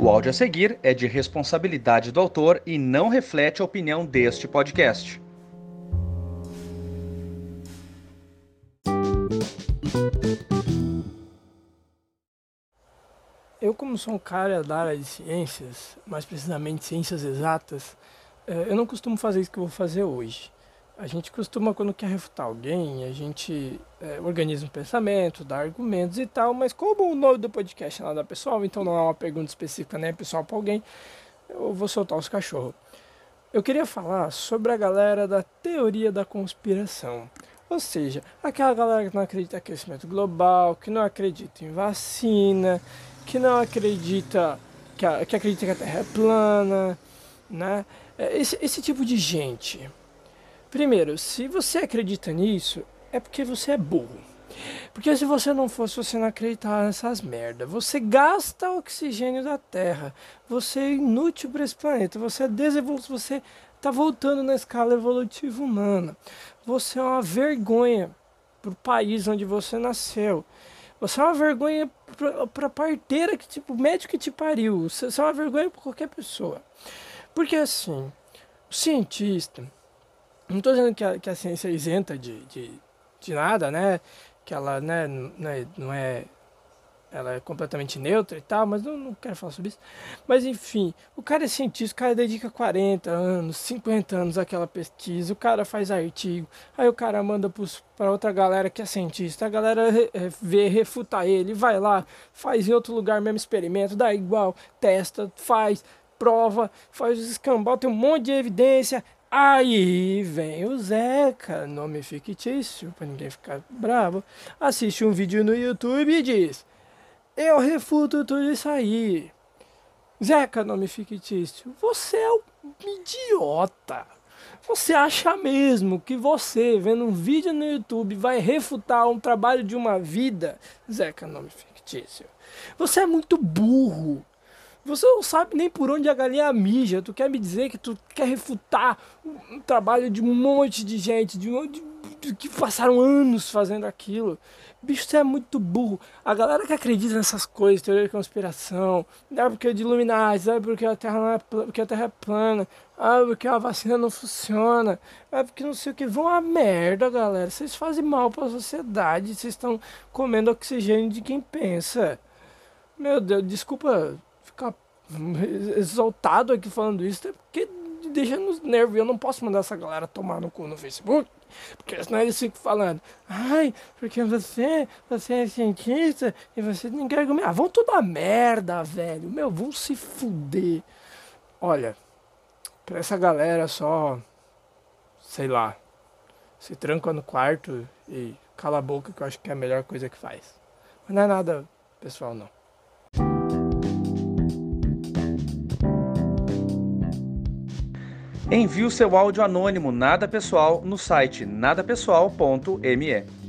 O áudio a seguir é de responsabilidade do autor e não reflete a opinião deste podcast. Eu, como sou um cara da área de ciências, mais precisamente ciências exatas, eh, eu não costumo fazer isso que eu vou fazer hoje. A gente costuma, quando quer refutar alguém, a gente é, organiza um pensamento, dá argumentos e tal, mas como o nome do podcast é nada pessoal, então não é uma pergunta específica, né, pessoal para alguém, eu vou soltar os cachorros. Eu queria falar sobre a galera da teoria da conspiração. Ou seja, aquela galera que não acredita em aquecimento global, que não acredita em vacina, que não acredita que, a, que acredita que a Terra é plana, né? É, esse, esse tipo de gente. Primeiro, se você acredita nisso, é porque você é burro. Porque se você não fosse, você não acreditava nessas merda. Você gasta oxigênio da Terra. Você é inútil para esse planeta. Você é desevolução. Você está voltando na escala evolutiva humana. Você é uma vergonha para o país onde você nasceu. Você é uma vergonha para a parteira que tipo, o médico que te pariu. Você é uma vergonha para qualquer pessoa. Porque assim, o cientista não estou dizendo que a, que a ciência é isenta de, de, de nada, né? Que ela né, não, é, não é. Ela é completamente neutra e tal, mas não, não quero falar sobre isso. Mas enfim, o cara é cientista, o cara dedica 40 anos, 50 anos àquela pesquisa, o cara faz artigo, aí o cara manda para outra galera que é cientista, a galera vê, refuta ele, vai lá, faz em outro lugar mesmo experimento, dá igual, testa, faz, prova, faz os escambau, tem um monte de evidência, Aí vem o Zeca, nome fictício, para ninguém ficar bravo, assiste um vídeo no YouTube e diz: Eu refuto tudo isso aí. Zeca, nome fictício, você é um idiota. Você acha mesmo que você, vendo um vídeo no YouTube, vai refutar um trabalho de uma vida? Zeca, nome fictício. Você é muito burro. Você não sabe nem por onde a galinha mija. Tu quer me dizer que tu quer refutar um trabalho de um monte de gente, de, de, de que passaram anos fazendo aquilo. Bicho, você é muito burro. A galera que acredita nessas coisas, teoria de conspiração, é porque é de Illuminati, é porque a Terra não é porque a Terra é plana, ah, porque a vacina não funciona, é porque não sei o que. Vão a merda, galera. Vocês fazem mal para a sociedade, vocês estão comendo oxigênio de quem pensa. Meu Deus, desculpa exaltado aqui falando isso, é porque deixa nos nervos. Eu não posso mandar essa galera tomar no cu no Facebook. Porque senão eles ficam falando, ai, porque você, você é cientista e você tem que argumentar. Ah, vão tudo a merda, velho. Meu, vão se fuder. Olha, pra essa galera só, sei lá, se tranca no quarto e cala a boca que eu acho que é a melhor coisa que faz. Mas não é nada pessoal, não. Envie o seu áudio anônimo nada pessoal no site nadapessoal.me.